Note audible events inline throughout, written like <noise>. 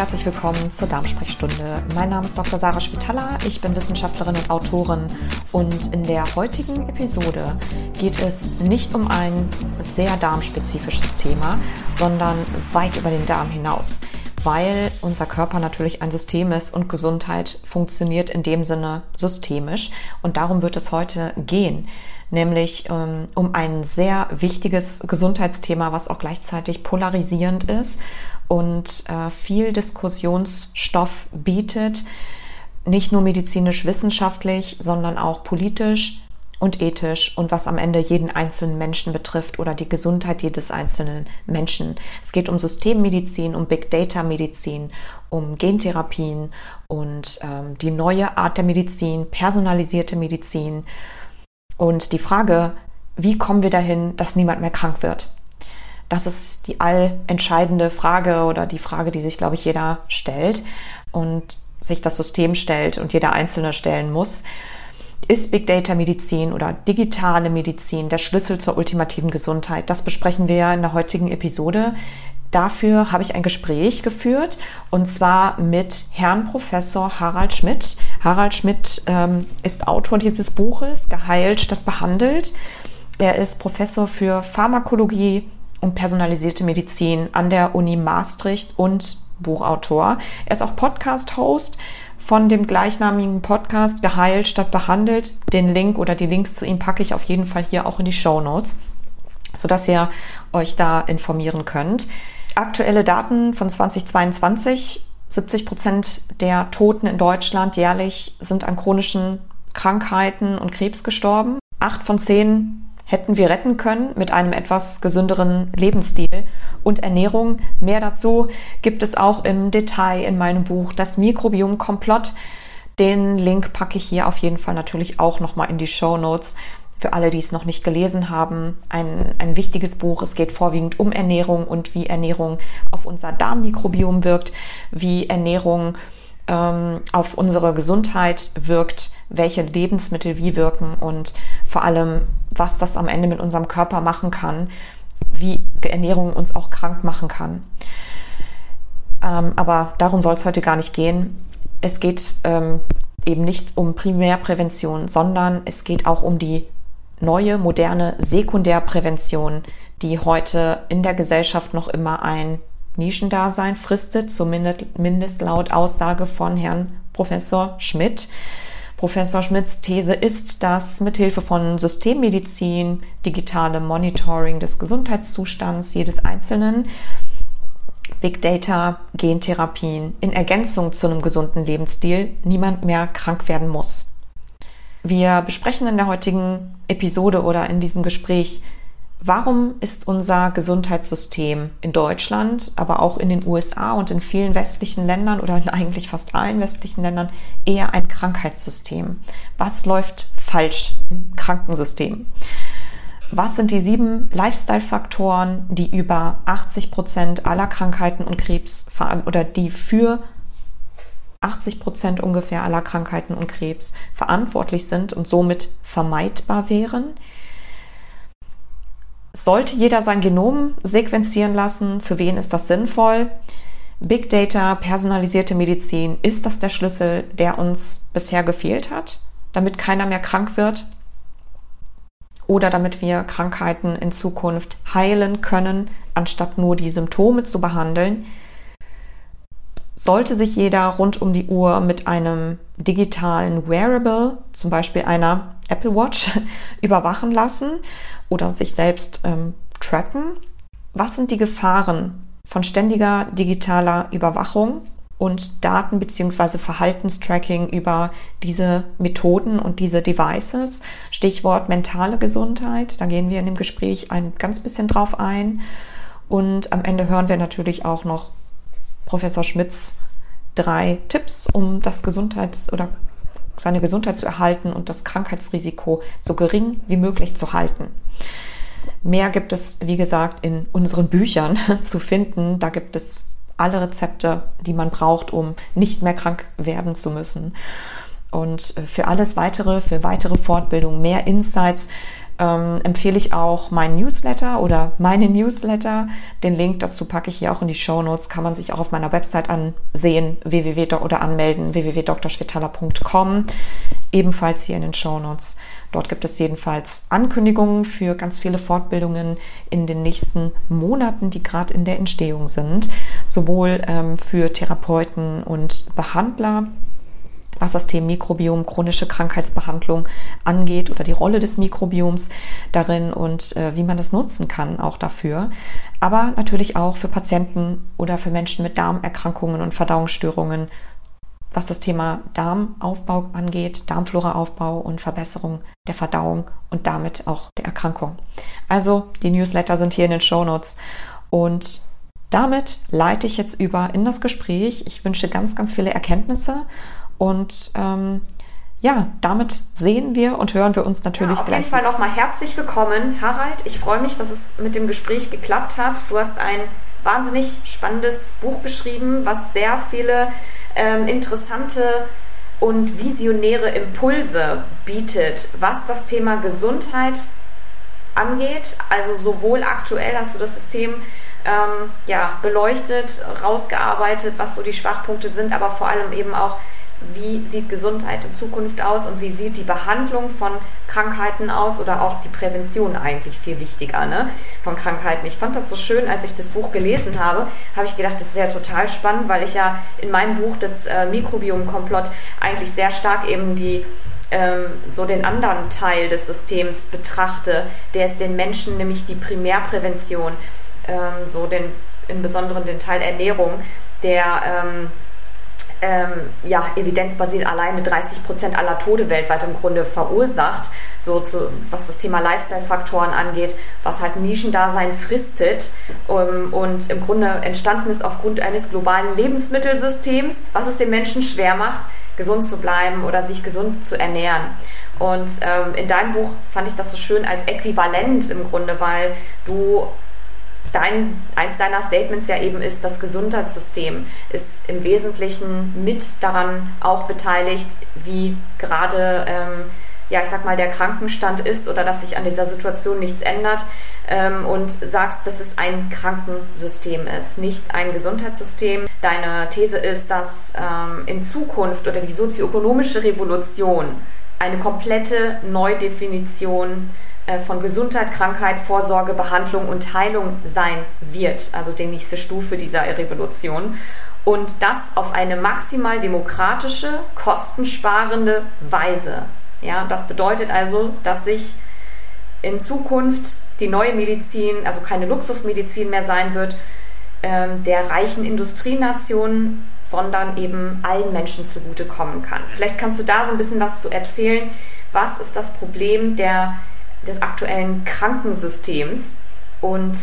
herzlich willkommen zur Darmsprechstunde. Mein Name ist Dr. Sarah Spitaler, ich bin Wissenschaftlerin und Autorin und in der heutigen Episode geht es nicht um ein sehr darmspezifisches Thema, sondern weit über den Darm hinaus, weil unser Körper natürlich ein System ist und Gesundheit funktioniert in dem Sinne systemisch und darum wird es heute gehen nämlich ähm, um ein sehr wichtiges Gesundheitsthema, was auch gleichzeitig polarisierend ist und äh, viel Diskussionsstoff bietet, nicht nur medizinisch-wissenschaftlich, sondern auch politisch und ethisch und was am Ende jeden einzelnen Menschen betrifft oder die Gesundheit jedes einzelnen Menschen. Es geht um Systemmedizin, um Big Data Medizin, um Gentherapien und ähm, die neue Art der Medizin, personalisierte Medizin und die Frage, wie kommen wir dahin, dass niemand mehr krank wird? Das ist die allentscheidende Frage oder die Frage, die sich, glaube ich, jeder stellt und sich das System stellt und jeder Einzelne stellen muss. Ist Big Data Medizin oder digitale Medizin der Schlüssel zur ultimativen Gesundheit? Das besprechen wir in der heutigen Episode. Dafür habe ich ein Gespräch geführt und zwar mit Herrn Professor Harald Schmidt. Harald Schmidt ähm, ist Autor dieses Buches Geheilt statt behandelt. Er ist Professor für Pharmakologie und personalisierte Medizin an der Uni Maastricht und Buchautor. Er ist auch Podcast-Host von dem gleichnamigen Podcast Geheilt statt behandelt. Den Link oder die Links zu ihm packe ich auf jeden Fall hier auch in die Show Notes, sodass ihr euch da informieren könnt. Aktuelle Daten von 2022. 70 Prozent der Toten in Deutschland jährlich sind an chronischen Krankheiten und Krebs gestorben. Acht von zehn hätten wir retten können mit einem etwas gesünderen Lebensstil und Ernährung. Mehr dazu gibt es auch im Detail in meinem Buch Das Mikrobiom Komplott. Den Link packe ich hier auf jeden Fall natürlich auch nochmal in die Show Notes für alle, die es noch nicht gelesen haben, ein, ein wichtiges Buch. Es geht vorwiegend um Ernährung und wie Ernährung auf unser Darmmikrobiom wirkt, wie Ernährung ähm, auf unsere Gesundheit wirkt, welche Lebensmittel wie wirken und vor allem, was das am Ende mit unserem Körper machen kann, wie Ernährung uns auch krank machen kann. Ähm, aber darum soll es heute gar nicht gehen. Es geht ähm, eben nicht um Primärprävention, sondern es geht auch um die neue, moderne Sekundärprävention, die heute in der Gesellschaft noch immer ein Nischendasein fristet, zumindest laut Aussage von Herrn Professor Schmidt. Professor Schmidts These ist, dass mithilfe von Systemmedizin, digitalem Monitoring des Gesundheitszustands jedes Einzelnen, Big Data, Gentherapien in Ergänzung zu einem gesunden Lebensstil niemand mehr krank werden muss. Wir besprechen in der heutigen Episode oder in diesem Gespräch, warum ist unser Gesundheitssystem in Deutschland, aber auch in den USA und in vielen westlichen Ländern oder in eigentlich fast allen westlichen Ländern eher ein Krankheitssystem? Was läuft falsch im Krankensystem? Was sind die sieben Lifestyle-Faktoren, die über 80 Prozent aller Krankheiten und Krebs oder die für 80 Prozent ungefähr aller Krankheiten und Krebs verantwortlich sind und somit vermeidbar wären. Sollte jeder sein Genom sequenzieren lassen? Für wen ist das sinnvoll? Big Data, personalisierte Medizin, ist das der Schlüssel, der uns bisher gefehlt hat, damit keiner mehr krank wird? Oder damit wir Krankheiten in Zukunft heilen können, anstatt nur die Symptome zu behandeln? sollte sich jeder rund um die Uhr mit einem digitalen Wearable, zum Beispiel einer Apple Watch, <laughs> überwachen lassen oder sich selbst ähm, tracken. Was sind die Gefahren von ständiger digitaler Überwachung und Daten- bzw. Verhaltenstracking über diese Methoden und diese Devices? Stichwort mentale Gesundheit. Da gehen wir in dem Gespräch ein ganz bisschen drauf ein. Und am Ende hören wir natürlich auch noch Professor Schmitz drei Tipps, um das Gesundheits- oder seine Gesundheit zu erhalten und das Krankheitsrisiko so gering wie möglich zu halten. Mehr gibt es, wie gesagt, in unseren Büchern <laughs> zu finden. Da gibt es alle Rezepte, die man braucht, um nicht mehr krank werden zu müssen. Und für alles weitere, für weitere Fortbildung, mehr Insights, ähm, empfehle ich auch meinen Newsletter oder meine Newsletter. Den Link dazu packe ich hier auch in die Show Notes. Kann man sich auch auf meiner Website ansehen, www oder anmelden, www.drschwetala.com. Ebenfalls hier in den Show Notes. Dort gibt es jedenfalls Ankündigungen für ganz viele Fortbildungen in den nächsten Monaten, die gerade in der Entstehung sind, sowohl ähm, für Therapeuten und Behandler was das Thema Mikrobiom, chronische Krankheitsbehandlung angeht oder die Rolle des Mikrobioms darin und äh, wie man das nutzen kann auch dafür. Aber natürlich auch für Patienten oder für Menschen mit Darmerkrankungen und Verdauungsstörungen, was das Thema Darmaufbau angeht, Darmfloraaufbau und Verbesserung der Verdauung und damit auch der Erkrankung. Also die Newsletter sind hier in den Show Notes und damit leite ich jetzt über in das Gespräch. Ich wünsche ganz, ganz viele Erkenntnisse und ähm, ja, damit sehen wir und hören wir uns natürlich ja, auf gleich. Auf jeden Fall nochmal herzlich willkommen, Harald. Ich freue mich, dass es mit dem Gespräch geklappt hat. Du hast ein wahnsinnig spannendes Buch geschrieben, was sehr viele ähm, interessante und visionäre Impulse bietet, was das Thema Gesundheit angeht. Also sowohl aktuell hast du das System ähm, ja, beleuchtet, rausgearbeitet, was so die Schwachpunkte sind, aber vor allem eben auch wie sieht Gesundheit in Zukunft aus und wie sieht die Behandlung von Krankheiten aus oder auch die Prävention eigentlich viel wichtiger ne, von Krankheiten. Ich fand das so schön, als ich das Buch gelesen habe, habe ich gedacht, das ist ja total spannend, weil ich ja in meinem Buch das äh, Mikrobiom-Komplott eigentlich sehr stark eben die ähm, so den anderen Teil des Systems betrachte, der ist den Menschen nämlich die Primärprävention, ähm, so den im Besonderen den Teil Ernährung, der ähm, ähm, ja, evidenzbasiert alleine 30 Prozent aller Tode weltweit im Grunde verursacht, so zu, was das Thema Lifestyle-Faktoren angeht, was halt Nischendasein fristet um, und im Grunde entstanden ist aufgrund eines globalen Lebensmittelsystems, was es den Menschen schwer macht, gesund zu bleiben oder sich gesund zu ernähren. Und ähm, in deinem Buch fand ich das so schön als äquivalent im Grunde, weil du dein, eins deiner Statements ja eben ist, das Gesundheitssystem ist im Wesentlichen mit daran auch beteiligt, wie gerade, ähm, ja, ich sag mal, der Krankenstand ist oder dass sich an dieser Situation nichts ändert ähm, und sagst, dass es ein Krankensystem ist, nicht ein Gesundheitssystem. Deine These ist, dass ähm, in Zukunft oder die sozioökonomische Revolution eine komplette Neudefinition von Gesundheit, Krankheit, Vorsorge, Behandlung und Heilung sein wird, also die nächste Stufe dieser Revolution. Und das auf eine maximal demokratische, kostensparende Weise. Ja, das bedeutet also, dass sich in Zukunft die neue Medizin, also keine Luxusmedizin mehr sein wird, ähm, der reichen Industrienationen, sondern eben allen Menschen zugutekommen kann. Vielleicht kannst du da so ein bisschen was zu erzählen. Was ist das Problem der des aktuellen Krankensystems und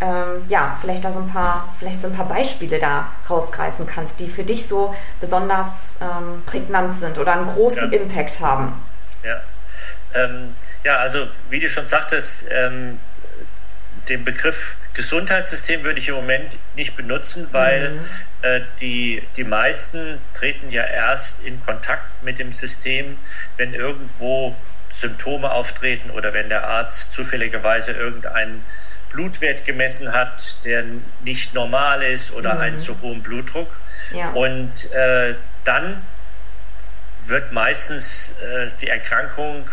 ähm, ja, vielleicht da so ein paar, vielleicht so ein paar Beispiele da rausgreifen kannst, die für dich so besonders ähm, prägnant sind oder einen großen ja. Impact haben. Ja. Ähm, ja, also wie du schon sagtest, ähm, den Begriff Gesundheitssystem würde ich im Moment nicht benutzen, weil mhm. äh, die, die meisten treten ja erst in Kontakt mit dem System, wenn irgendwo Symptome auftreten oder wenn der Arzt zufälligerweise irgendeinen Blutwert gemessen hat, der nicht normal ist oder mhm. einen zu hohen Blutdruck. Ja. Und äh, dann wird meistens äh, die Erkrankung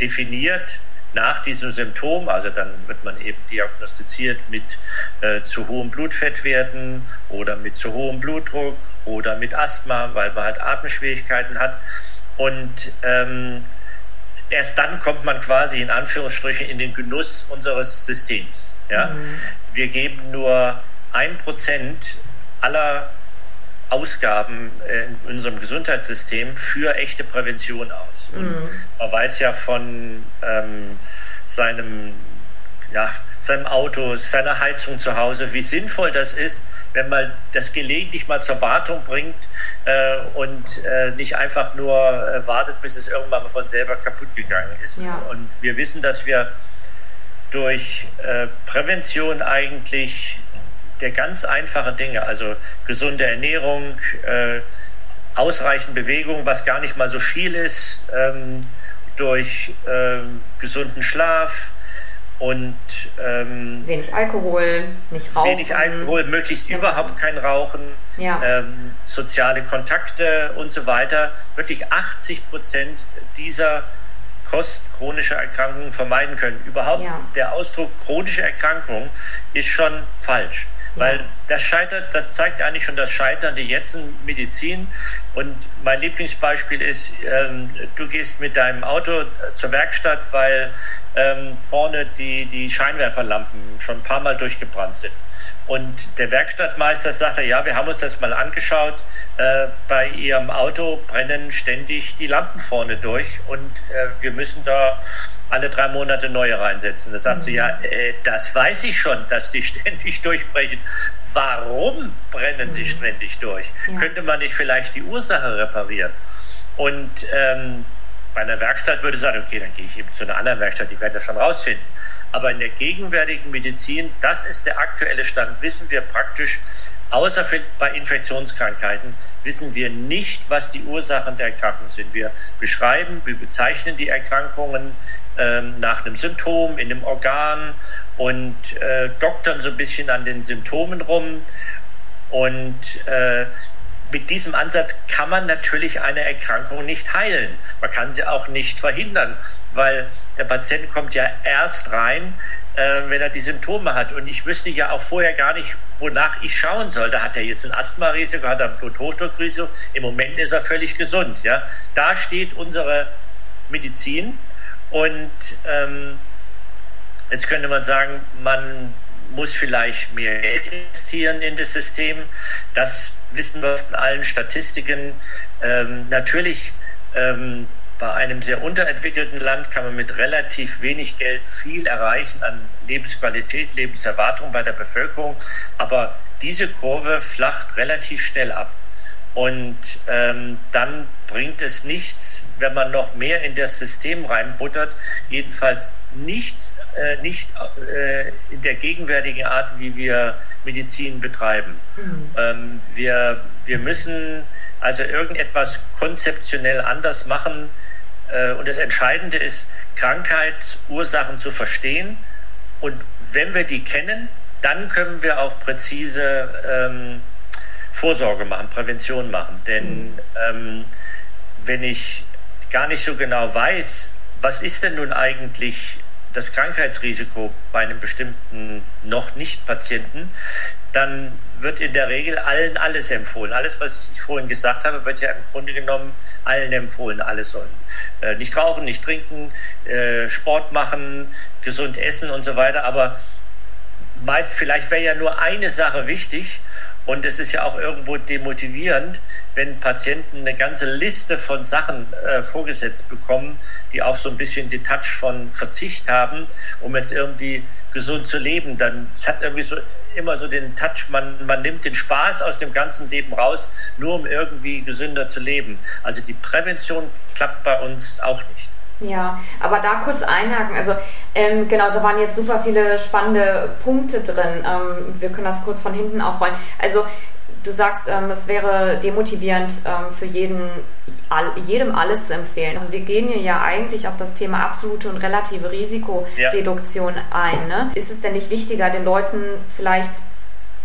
definiert nach diesem Symptom. Also dann wird man eben diagnostiziert mit äh, zu hohen Blutfettwerten oder mit zu hohem Blutdruck oder mit Asthma, weil man halt Atemschwierigkeiten hat. Und ähm, erst dann kommt man quasi in Anführungsstrichen in den Genuss unseres Systems. Ja? Mhm. Wir geben nur ein Prozent aller Ausgaben in unserem Gesundheitssystem für echte Prävention aus. Und mhm. man weiß ja von ähm, seinem ja, seinem Auto, seiner Heizung zu Hause, wie sinnvoll das ist, wenn man das gelegentlich mal zur Wartung bringt äh, und äh, nicht einfach nur äh, wartet, bis es irgendwann mal von selber kaputt gegangen ist. Ja. Und wir wissen, dass wir durch äh, Prävention eigentlich der ganz einfachen Dinge, also gesunde Ernährung, äh, ausreichend Bewegung, was gar nicht mal so viel ist, ähm, durch ähm, gesunden Schlaf und ähm, wenig Alkohol, nicht Rauchen. Wenig Alkohol, möglichst genau. überhaupt kein Rauchen, ja. ähm, soziale Kontakte und so weiter. Wirklich 80 Prozent dieser Kost chronischer Erkrankungen vermeiden können. Überhaupt ja. der Ausdruck chronische Erkrankung ist schon falsch. Weil das scheitert, das zeigt eigentlich schon das Scheitern der jetzigen Medizin. Und mein Lieblingsbeispiel ist, ähm, du gehst mit deinem Auto zur Werkstatt, weil ähm, vorne die, die Scheinwerferlampen schon ein paar Mal durchgebrannt sind. Und der Werkstattmeister sagte, ja, wir haben uns das mal angeschaut, äh, bei Ihrem Auto brennen ständig die Lampen vorne durch und äh, wir müssen da alle drei Monate neue reinsetzen. Da sagst mhm. du, ja, äh, das weiß ich schon, dass die <laughs> ständig durchbrechen. Warum brennen sie mhm. ständig durch? Ja. Könnte man nicht vielleicht die Ursache reparieren? Und ähm, bei einer Werkstatt würde ich sagen, okay, dann gehe ich eben zu einer anderen Werkstatt, die werden das schon rausfinden. Aber in der gegenwärtigen Medizin, das ist der aktuelle Stand, wissen wir praktisch, außer bei Infektionskrankheiten, wissen wir nicht, was die Ursachen der Erkrankung sind. Wir beschreiben, wir bezeichnen die Erkrankungen ähm, nach einem Symptom in einem Organ und äh, doktern so ein bisschen an den Symptomen rum. Und äh, mit diesem Ansatz kann man natürlich eine Erkrankung nicht heilen. Man kann sie auch nicht verhindern, weil der Patient kommt ja erst rein, äh, wenn er die Symptome hat. Und ich wüsste ja auch vorher gar nicht, wonach ich schauen soll. Da hat er jetzt ein Asthma-Risiko, hat er ein Bluthochdruckrisiko. Im Moment ist er völlig gesund. Ja? Da steht unsere Medizin. Und ähm, jetzt könnte man sagen, man muss vielleicht mehr Geld investieren in das System. Das wissen wir von allen Statistiken. Ähm, natürlich ähm, bei einem sehr unterentwickelten Land kann man mit relativ wenig Geld viel erreichen an Lebensqualität, Lebenserwartung bei der Bevölkerung. Aber diese Kurve flacht relativ schnell ab. Und ähm, dann bringt es nichts, wenn man noch mehr in das System reinbuttert. Jedenfalls nichts, äh, nicht äh, in der gegenwärtigen Art, wie wir Medizin betreiben. Mhm. Ähm, wir, wir müssen also irgendetwas konzeptionell anders machen. Äh, und das Entscheidende ist, Krankheitsursachen zu verstehen. Und wenn wir die kennen, dann können wir auch präzise ähm, Vorsorge machen, Prävention machen. Denn mhm. ähm, wenn ich gar nicht so genau weiß, was ist denn nun eigentlich das Krankheitsrisiko bei einem bestimmten noch nicht Patienten, dann wird in der Regel allen alles empfohlen. Alles, was ich vorhin gesagt habe, wird ja im Grunde genommen allen empfohlen. Alles sollen äh, nicht rauchen, nicht trinken, äh, Sport machen, gesund essen und so weiter. Aber meist vielleicht wäre ja nur eine Sache wichtig und es ist ja auch irgendwo demotivierend, wenn Patienten eine ganze Liste von Sachen äh, vorgesetzt bekommen, die auch so ein bisschen den Touch von Verzicht haben, um jetzt irgendwie gesund zu leben. Dann es hat irgendwie so immer so den Touch, man, man nimmt den Spaß aus dem ganzen Leben raus, nur um irgendwie gesünder zu leben. Also die Prävention klappt bei uns auch nicht. Ja, aber da kurz einhaken. Also ähm, genau, da waren jetzt super viele spannende Punkte drin. Ähm, wir können das kurz von hinten aufrollen. Also du sagst, ähm, es wäre demotivierend ähm, für jeden, all, jedem alles zu empfehlen. Also wir gehen hier ja eigentlich auf das Thema absolute und relative Risikoreduktion ja. ein. Ne? Ist es denn nicht wichtiger, den Leuten vielleicht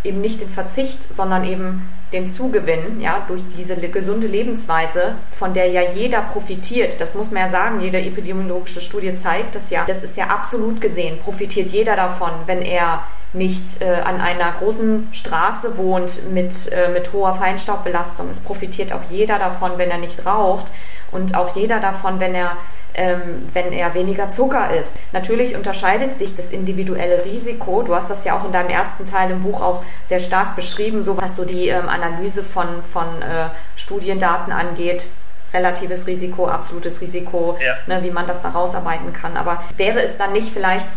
eben nicht den Verzicht, sondern eben den Zugewinn, ja, durch diese gesunde Lebensweise, von der ja jeder profitiert. Das muss man ja sagen. Jede epidemiologische Studie zeigt das ja. Das ist ja absolut gesehen. Profitiert jeder davon, wenn er nicht äh, an einer großen Straße wohnt mit, äh, mit hoher Feinstaubbelastung. Es profitiert auch jeder davon, wenn er nicht raucht und auch jeder davon, wenn er ähm, wenn er weniger Zucker isst. Natürlich unterscheidet sich das individuelle Risiko. Du hast das ja auch in deinem ersten Teil im Buch auch sehr stark beschrieben, so was so die ähm, Analyse von, von äh, Studiendaten angeht relatives Risiko, absolutes Risiko, ja. ne, wie man das da rausarbeiten kann. Aber wäre es dann nicht vielleicht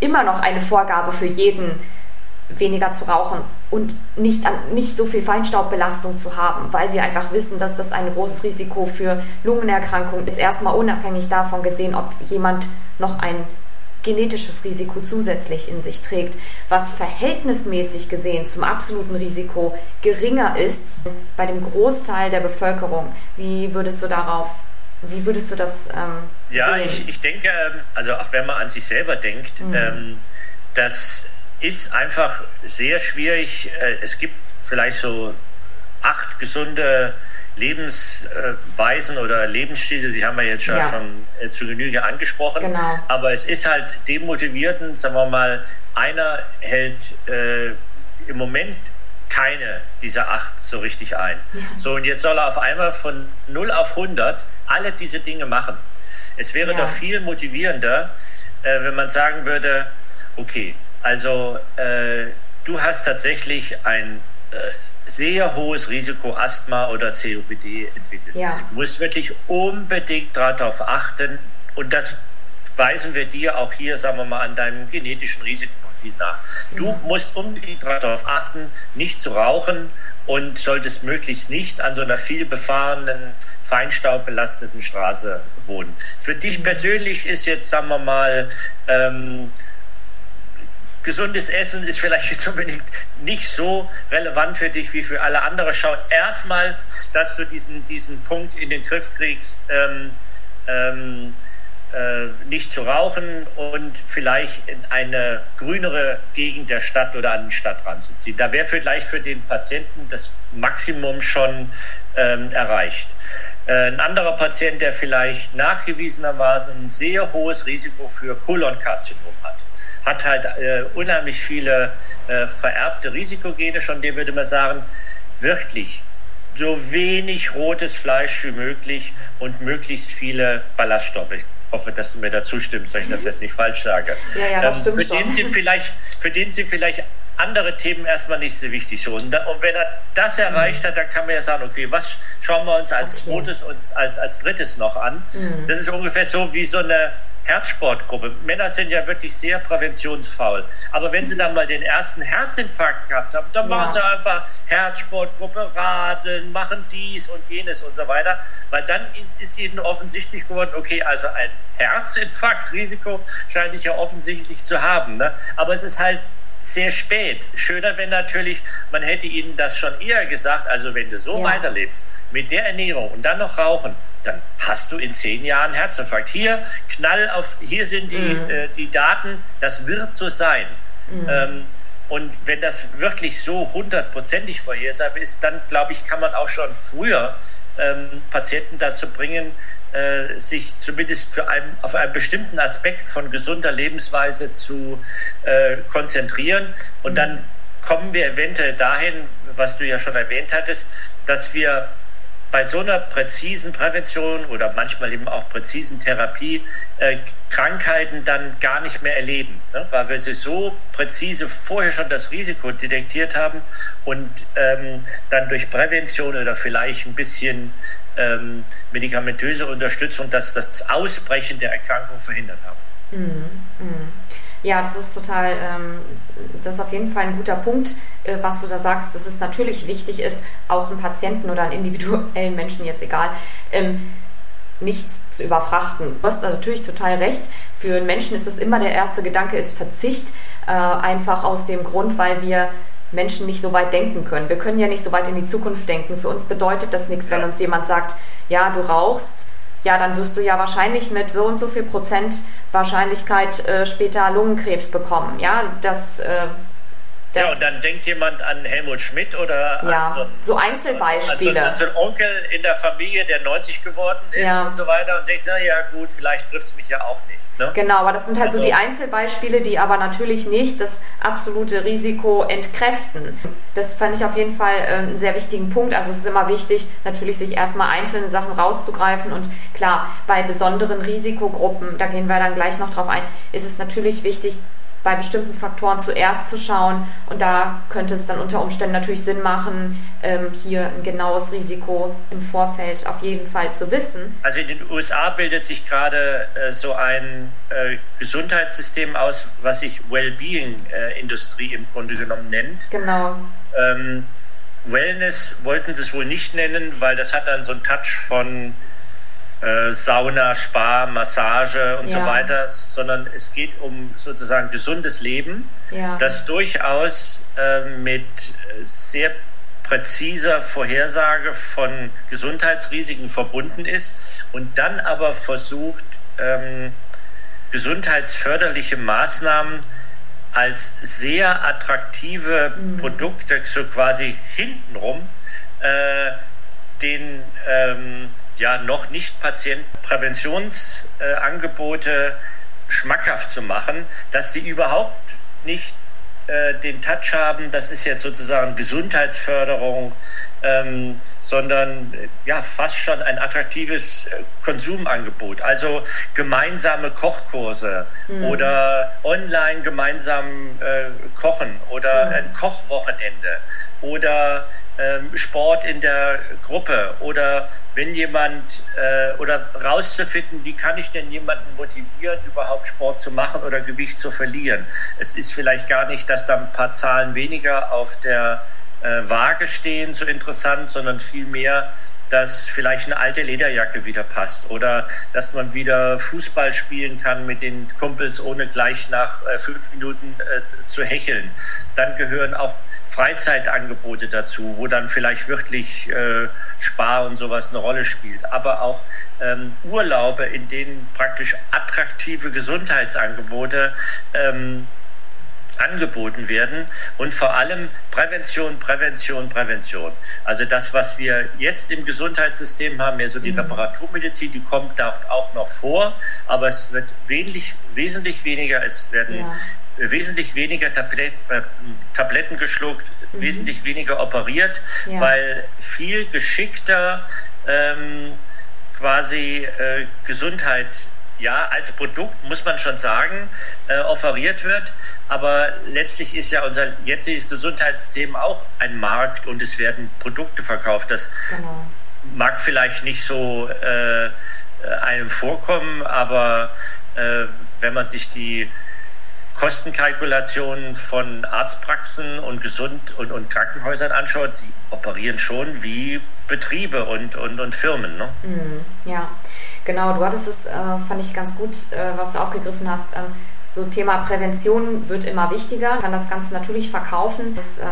immer noch eine Vorgabe für jeden, weniger zu rauchen und nicht, an, nicht so viel Feinstaubbelastung zu haben, weil wir einfach wissen, dass das ein großes Risiko für Lungenerkrankungen ist. Erstmal unabhängig davon gesehen, ob jemand noch ein genetisches Risiko zusätzlich in sich trägt, was verhältnismäßig gesehen zum absoluten Risiko geringer ist bei dem Großteil der Bevölkerung. Wie würdest du darauf Wie würdest du das ähm, ja, sehen? ich, ich denke, ähm, also auch wenn man an sich selber denkt, mhm. ähm, das ist einfach sehr schwierig. Äh, es gibt vielleicht so acht gesunde Lebensweisen oder Lebensstile, die haben wir jetzt schon, ja. schon äh, zu Genüge angesprochen. Genau. Aber es ist halt demotivierend, sagen wir mal, einer hält äh, im Moment keine dieser acht so richtig ein. Ja. So, und jetzt soll er auf einmal von 0 auf 100 alle diese Dinge machen. Es wäre ja. doch viel motivierender, äh, wenn man sagen würde, okay, also äh, du hast tatsächlich ein äh, sehr hohes Risiko, Asthma oder COPD entwickelt. Ja. Du musst wirklich unbedingt darauf achten und das weisen wir dir auch hier, sagen wir mal, an deinem genetischen Risikoprofil nach. Du mhm. musst unbedingt darauf achten, nicht zu rauchen und solltest möglichst nicht an so einer viel befahrenen, feinstaubbelasteten Straße wohnen. Für dich mhm. persönlich ist jetzt, sagen wir mal, ähm, gesundes Essen ist vielleicht jetzt unbedingt nicht so relevant für dich wie für alle anderen. Schau erstmal, dass du diesen, diesen Punkt in den Griff kriegst, ähm, ähm, äh, nicht zu rauchen und vielleicht in eine grünere Gegend der Stadt oder an den Stadtrand zu ziehen. Da wäre vielleicht für den Patienten das Maximum schon ähm, erreicht. Äh, ein anderer Patient, der vielleicht nachgewiesenermaßen ein sehr hohes Risiko für Kolonkarzinom hat, hat halt äh, unheimlich viele äh, vererbte Risikogene, schon dem würde man sagen, wirklich so wenig rotes Fleisch wie möglich und möglichst viele Ballaststoffe. Ich hoffe, dass du mir da zustimmst, wenn ich das jetzt nicht falsch sage. Ja, ja, das ähm, stimmt für schon. Den sind <laughs> vielleicht, für den sind vielleicht andere Themen erstmal nicht so wichtig. So. Und, da, und wenn er das erreicht hat, dann kann man ja sagen, okay, was schauen wir uns als okay. zweites und als, als drittes noch an? Mhm. Das ist ungefähr so wie so eine Herzsportgruppe. Männer sind ja wirklich sehr präventionsfaul. Aber wenn sie dann mal den ersten Herzinfarkt gehabt haben, dann ja. machen sie einfach Herzsportgruppe, Radeln, machen dies und jenes und so weiter. Weil dann ist ihnen offensichtlich geworden, okay, also ein Herzinfarktrisiko scheine ich ja offensichtlich zu haben. Ne? Aber es ist halt sehr spät. Schöner, wenn natürlich, man hätte ihnen das schon eher gesagt, also wenn du so ja. weiterlebst, mit der Ernährung und dann noch rauchen, dann hast du in zehn Jahren Herzinfarkt. Hier knall auf, hier sind die, mhm. äh, die Daten, das wird so sein. Mhm. Ähm, und wenn das wirklich so hundertprozentig vorhersagbar ist, dann glaube ich, kann man auch schon früher ähm, Patienten dazu bringen, äh, sich zumindest für einen, auf einen bestimmten Aspekt von gesunder Lebensweise zu äh, konzentrieren. Und mhm. dann kommen wir eventuell dahin, was du ja schon erwähnt hattest, dass wir bei so einer präzisen Prävention oder manchmal eben auch präzisen Therapie äh, Krankheiten dann gar nicht mehr erleben, ne? weil wir sie so präzise vorher schon das Risiko detektiert haben und ähm, dann durch Prävention oder vielleicht ein bisschen ähm, medikamentöse Unterstützung das, das Ausbrechen der Erkrankung verhindert haben. Mhm, mh. Ja, das ist total, ähm, das ist auf jeden Fall ein guter Punkt, äh, was du da sagst, dass es natürlich wichtig ist, auch einen Patienten oder einen individuellen Menschen jetzt egal, ähm, nicht zu überfrachten. Du hast natürlich total recht. Für einen Menschen ist es immer der erste Gedanke, ist Verzicht, äh, einfach aus dem Grund, weil wir Menschen nicht so weit denken können. Wir können ja nicht so weit in die Zukunft denken. Für uns bedeutet das nichts, wenn uns jemand sagt, ja, du rauchst, ja, dann wirst du ja wahrscheinlich mit so und so viel Prozent Wahrscheinlichkeit äh, später Lungenkrebs bekommen. Ja, das. Äh, das ja, und dann denkt jemand an Helmut Schmidt oder ja, an so, so Einzelbeispiele. An so, an so einen Onkel in der Familie, der 90 geworden ist ja. und so weiter und denkt, na ja gut, vielleicht trifft es mich ja auch nicht. Ne? Genau, aber das sind halt also, so die Einzelbeispiele, die aber natürlich nicht das absolute Risiko entkräften. Das fand ich auf jeden Fall äh, einen sehr wichtigen Punkt. Also es ist immer wichtig, natürlich sich erstmal einzelne Sachen rauszugreifen und klar, bei besonderen Risikogruppen, da gehen wir dann gleich noch drauf ein, ist es natürlich wichtig, bei bestimmten Faktoren zuerst zu schauen. Und da könnte es dann unter Umständen natürlich Sinn machen, ähm, hier ein genaues Risiko im Vorfeld auf jeden Fall zu wissen. Also in den USA bildet sich gerade äh, so ein äh, Gesundheitssystem aus, was sich Wellbeing-Industrie äh, im Grunde genommen nennt. Genau. Ähm, Wellness wollten sie es wohl nicht nennen, weil das hat dann so einen Touch von äh, Sauna, Spa, Massage und ja. so weiter, sondern es geht um sozusagen gesundes Leben, ja. das durchaus äh, mit sehr präziser Vorhersage von Gesundheitsrisiken verbunden ist und dann aber versucht, ähm, gesundheitsförderliche Maßnahmen als sehr attraktive mhm. Produkte so quasi hintenrum äh, den ähm, ja noch nicht Patienten Präventionsangebote äh, schmackhaft zu machen, dass die überhaupt nicht äh, den Touch haben, das ist jetzt sozusagen Gesundheitsförderung, ähm, sondern ja fast schon ein attraktives äh, Konsumangebot. Also gemeinsame Kochkurse mhm. oder online gemeinsam äh, kochen oder mhm. ein Kochwochenende oder ähm, Sport in der Gruppe oder wenn jemand äh, oder rauszufinden, wie kann ich denn jemanden motivieren, überhaupt Sport zu machen oder Gewicht zu verlieren. Es ist vielleicht gar nicht, dass da ein paar Zahlen weniger auf der äh, Waage stehen, so interessant, sondern vielmehr, dass vielleicht eine alte Lederjacke wieder passt oder dass man wieder Fußball spielen kann mit den Kumpels, ohne gleich nach äh, fünf Minuten äh, zu hecheln. Dann gehören auch Freizeitangebote dazu, wo dann vielleicht wirklich äh, Spar und sowas eine Rolle spielt, aber auch ähm, Urlaube, in denen praktisch attraktive Gesundheitsangebote ähm, angeboten werden. Und vor allem Prävention, Prävention, Prävention. Also das, was wir jetzt im Gesundheitssystem haben, mehr so die mhm. Reparaturmedizin, die kommt da auch noch vor, aber es wird wesentlich, wesentlich weniger, es werden ja wesentlich weniger Tablet, äh, Tabletten geschluckt, mhm. wesentlich weniger operiert, ja. weil viel geschickter ähm, quasi äh, Gesundheit ja als Produkt muss man schon sagen äh, offeriert wird, aber letztlich ist ja unser jetziges Gesundheitssystem auch ein Markt und es werden Produkte verkauft. Das genau. mag vielleicht nicht so äh, einem vorkommen, aber äh, wenn man sich die Kostenkalkulationen von Arztpraxen und Gesund- und, und Krankenhäusern anschaut, die operieren schon wie Betriebe und, und, und Firmen. Ne? Mm, ja, genau. Du hattest es, äh, fand ich ganz gut, äh, was du aufgegriffen hast. Ähm, so Thema Prävention wird immer wichtiger, kann das Ganze natürlich verkaufen, das, ähm,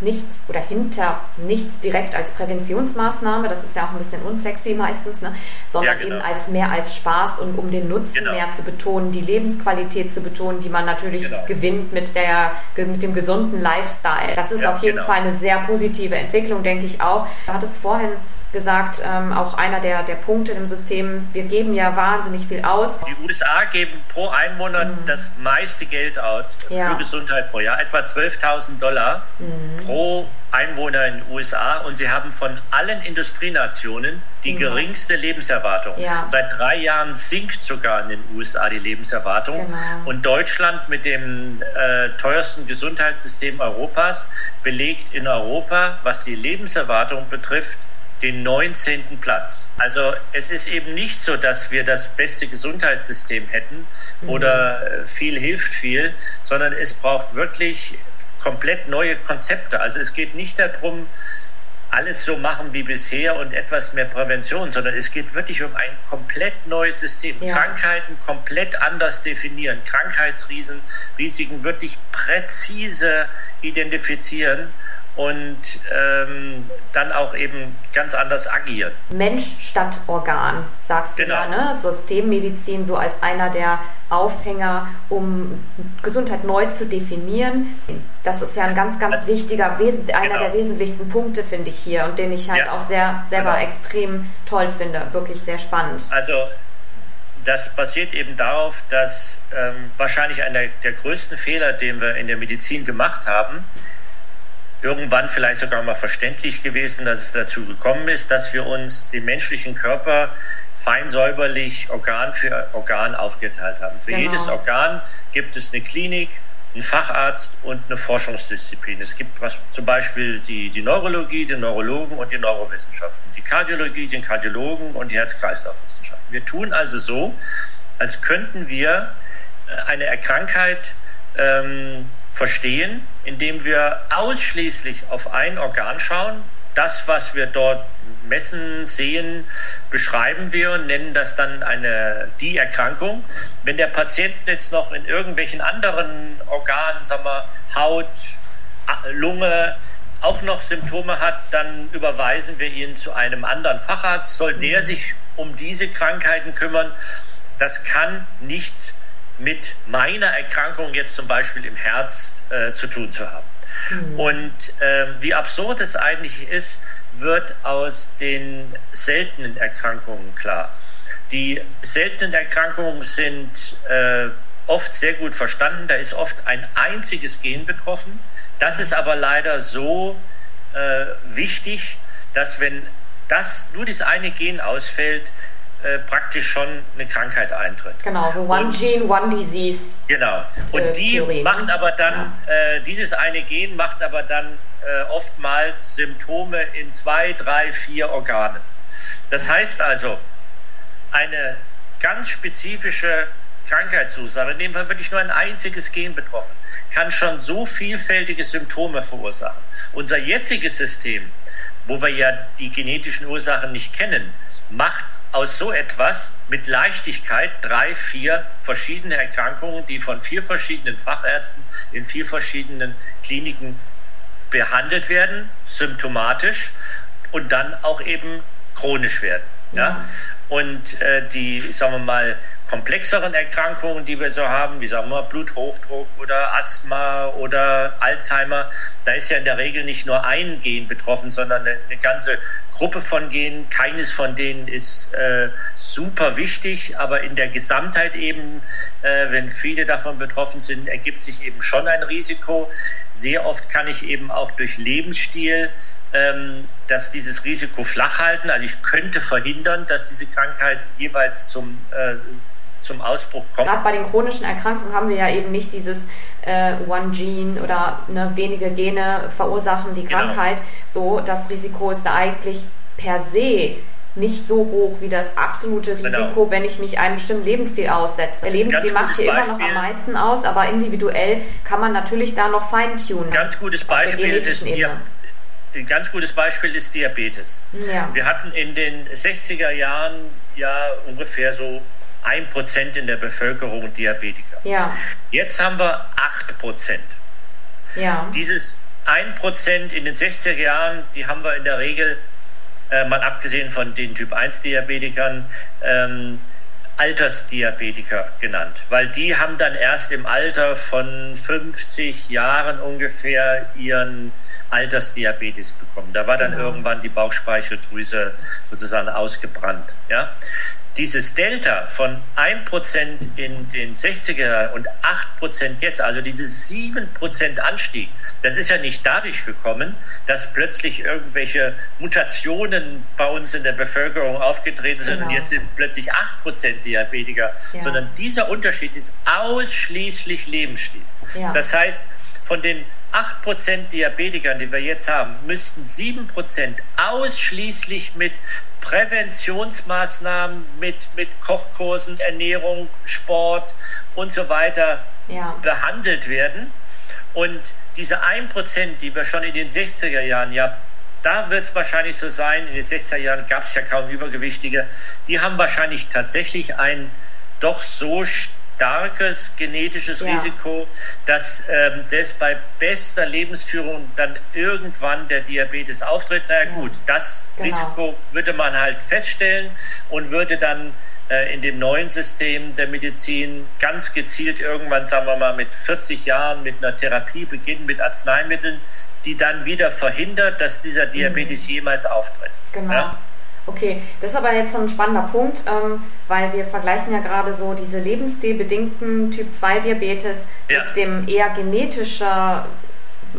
nicht oder hinter nichts direkt als Präventionsmaßnahme, das ist ja auch ein bisschen unsexy meistens, ne? sondern ja, genau. eben als mehr als Spaß und um den Nutzen genau. mehr zu betonen, die Lebensqualität zu betonen, die man natürlich genau. gewinnt mit, der, mit dem gesunden Lifestyle. Das ist ja, auf jeden genau. Fall eine sehr positive Entwicklung, denke ich auch. Du hattest vorhin gesagt, ähm, auch einer der, der Punkte im System, wir geben ja wahnsinnig viel aus. Die USA geben pro Einwohner mhm. das meiste Geld aus ja. für Gesundheit pro Jahr, etwa 12.000 Dollar mhm. pro Einwohner in den USA und sie haben von allen Industrienationen die mhm. geringste Lebenserwartung. Ja. Seit drei Jahren sinkt sogar in den USA die Lebenserwartung genau. und Deutschland mit dem äh, teuersten Gesundheitssystem Europas belegt in Europa, was die Lebenserwartung betrifft, den 19. Platz. Also es ist eben nicht so, dass wir das beste Gesundheitssystem hätten oder mhm. viel hilft viel, sondern es braucht wirklich komplett neue Konzepte. Also es geht nicht darum, alles so machen wie bisher und etwas mehr Prävention, sondern es geht wirklich um ein komplett neues System. Ja. Krankheiten komplett anders definieren, Krankheitsrisiken Risiken wirklich präzise identifizieren und ähm, dann auch eben ganz anders agieren. Mensch statt Organ, sagst du genau. ja, ne? Systemmedizin so als einer der Aufhänger, um Gesundheit neu zu definieren. Das ist ja ein ganz, ganz also, wichtiger, einer genau. der wesentlichsten Punkte, finde ich hier und den ich halt ja. auch sehr selber genau. extrem toll finde. Wirklich sehr spannend. Also das basiert eben darauf, dass ähm, wahrscheinlich einer der größten Fehler, den wir in der Medizin gemacht haben, irgendwann vielleicht sogar mal verständlich gewesen, dass es dazu gekommen ist, dass wir uns den menschlichen Körper fein säuberlich Organ für Organ aufgeteilt haben. Für genau. jedes Organ gibt es eine Klinik, einen Facharzt und eine Forschungsdisziplin. Es gibt was, zum Beispiel die, die Neurologie, den Neurologen und die Neurowissenschaften, die Kardiologie, den Kardiologen und die Herz-Kreislauf-Wissenschaften. Wir tun also so, als könnten wir äh, eine Erkrankheit ähm, verstehen, indem wir ausschließlich auf ein Organ schauen. Das, was wir dort messen, sehen, beschreiben wir und nennen das dann eine, die Erkrankung. Wenn der Patient jetzt noch in irgendwelchen anderen Organen, sagen wir, Haut, Lunge, auch noch Symptome hat, dann überweisen wir ihn zu einem anderen Facharzt. Soll der mhm. sich um diese Krankheiten kümmern? Das kann nichts mit meiner Erkrankung jetzt zum Beispiel im Herz äh, zu tun zu haben. Mhm. Und äh, wie absurd es eigentlich ist, wird aus den seltenen Erkrankungen klar. Die seltenen Erkrankungen sind äh, oft sehr gut verstanden. Da ist oft ein einziges Gen betroffen. Das ist aber leider so äh, wichtig, dass wenn das nur dieses eine Gen ausfällt, äh, praktisch schon eine Krankheit eintritt. Genau, so One und, Gene, One Disease. Genau. Und äh, die Theorie, macht ne? aber dann, ja. äh, dieses eine Gen macht aber dann äh, oftmals Symptome in zwei, drei, vier Organen. Das heißt also, eine ganz spezifische Krankheitsursache, in dem Fall wirklich nur ein einziges Gen betroffen, kann schon so vielfältige Symptome verursachen. Unser jetziges System, wo wir ja die genetischen Ursachen nicht kennen, macht aus so etwas mit Leichtigkeit drei, vier verschiedene Erkrankungen, die von vier verschiedenen Fachärzten in vier verschiedenen Kliniken behandelt werden, symptomatisch und dann auch eben chronisch werden. Ja? ja. Und äh, die, sagen wir mal, komplexeren Erkrankungen, die wir so haben, wie sagen wir Bluthochdruck oder Asthma oder Alzheimer, da ist ja in der Regel nicht nur ein Gen betroffen, sondern eine, eine ganze Gruppe von Genen. Keines von denen ist äh, super wichtig, aber in der Gesamtheit eben, äh, wenn viele davon betroffen sind, ergibt sich eben schon ein Risiko. Sehr oft kann ich eben auch durch Lebensstil ähm, dass dieses Risiko flach halten. Also ich könnte verhindern, dass diese Krankheit jeweils zum äh, zum Ausbruch kommt. Gerade bei den chronischen Erkrankungen haben wir ja eben nicht dieses äh, One Gene oder ne, wenige Gene verursachen die genau. Krankheit. Genau. So, das Risiko ist da eigentlich per se nicht so hoch wie das absolute genau. Risiko, genau. wenn ich mich einem bestimmten Lebensstil aussetze. Der Lebensstil macht hier Beispiel, immer noch am meisten aus, aber individuell kann man natürlich da noch feintunen. Ganz gutes Beispiel ist hier, ein ganz gutes Beispiel ist Diabetes. Ja. Wir hatten in den 60er Jahren ja ungefähr so ein Prozent in der Bevölkerung Diabetiker. Ja. Jetzt haben wir acht Prozent. Ja. Dieses ein Prozent in den 60er Jahren, die haben wir in der Regel, äh, mal abgesehen von den Typ 1 Diabetikern, ähm, Altersdiabetiker genannt, weil die haben dann erst im Alter von 50 Jahren ungefähr ihren Altersdiabetes bekommen. Da war dann genau. irgendwann die Bauchspeicheldrüse sozusagen ausgebrannt. Ja? Dieses Delta von 1% in den 60er und 8% jetzt, also dieses 7% Anstieg, das ist ja nicht dadurch gekommen, dass plötzlich irgendwelche Mutationen bei uns in der Bevölkerung aufgetreten sind genau. und jetzt sind plötzlich 8% Diabetiker, ja. sondern dieser Unterschied ist ausschließlich Lebensstil. Ja. Das heißt, von den 8% Diabetikern, die wir jetzt haben, müssten 7% ausschließlich mit Präventionsmaßnahmen mit, mit Kochkursen, Ernährung, Sport und so weiter ja. behandelt werden. Und diese 1%, die wir schon in den 60er Jahren, ja, da wird es wahrscheinlich so sein, in den 60er Jahren gab es ja kaum Übergewichtige, die haben wahrscheinlich tatsächlich ein doch so starkes genetisches ja. Risiko, dass ähm, selbst bei bester Lebensführung dann irgendwann der Diabetes auftritt. Na ja, gut, das genau. Risiko würde man halt feststellen und würde dann äh, in dem neuen System der Medizin ganz gezielt irgendwann, sagen wir mal, mit 40 Jahren mit einer Therapie beginnen, mit Arzneimitteln, die dann wieder verhindert, dass dieser Diabetes mhm. jemals auftritt. Genau. Ja? Okay, das ist aber jetzt so ein spannender Punkt, ähm, weil wir vergleichen ja gerade so diese lebensstilbedingten Typ 2 Diabetes ja. mit dem eher genetischer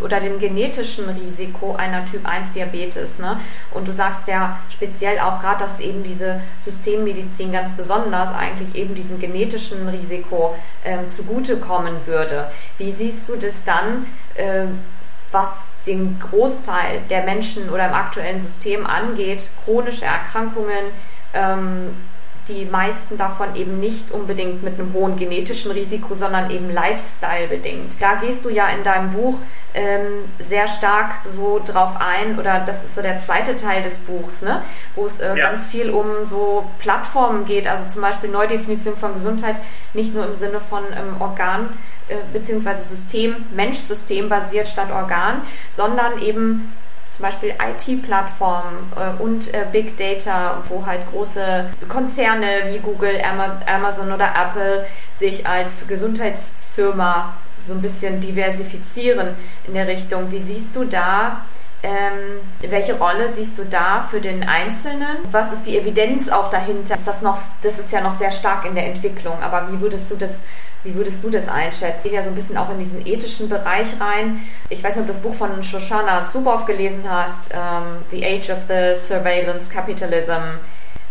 oder dem genetischen Risiko einer Typ 1 Diabetes. Ne? Und du sagst ja speziell auch gerade, dass eben diese Systemmedizin ganz besonders eigentlich eben diesem genetischen Risiko ähm, zugutekommen würde. Wie siehst du das dann? Ähm, was den Großteil der Menschen oder im aktuellen System angeht, chronische Erkrankungen, ähm, die meisten davon eben nicht unbedingt mit einem hohen genetischen Risiko, sondern eben Lifestyle bedingt. Da gehst du ja in deinem Buch ähm, sehr stark so drauf ein, oder das ist so der zweite Teil des Buchs, ne? wo es äh, ja. ganz viel um so Plattformen geht, also zum Beispiel Neudefinition von Gesundheit, nicht nur im Sinne von ähm, Organ äh, beziehungsweise System, Mensch-System basiert statt Organ, sondern eben zum Beispiel IT-Plattformen äh, und äh, Big Data, wo halt große Konzerne wie Google, Amazon oder Apple sich als Gesundheitsfirma so ein bisschen diversifizieren in der Richtung. Wie siehst du da ähm, welche Rolle siehst du da für den Einzelnen? Was ist die Evidenz auch dahinter? Ist das noch, das ist ja noch sehr stark in der Entwicklung, aber wie würdest du das, wie würdest du das einschätzen? Geht ja so ein bisschen auch in diesen ethischen Bereich rein. Ich weiß nicht, ob du das Buch von Shoshana Zuboff gelesen hast, ähm, The Age of the Surveillance Capitalism,